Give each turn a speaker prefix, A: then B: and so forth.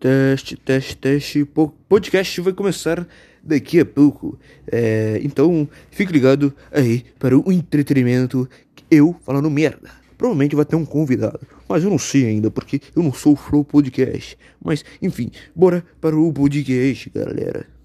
A: Teste, teste, teste. O podcast vai começar daqui a pouco. É, então, fique ligado aí para o entretenimento. Eu falando merda. Provavelmente vai ter um convidado, mas eu não sei ainda porque eu não sou o Flow Podcast. Mas, enfim, bora para o podcast, galera.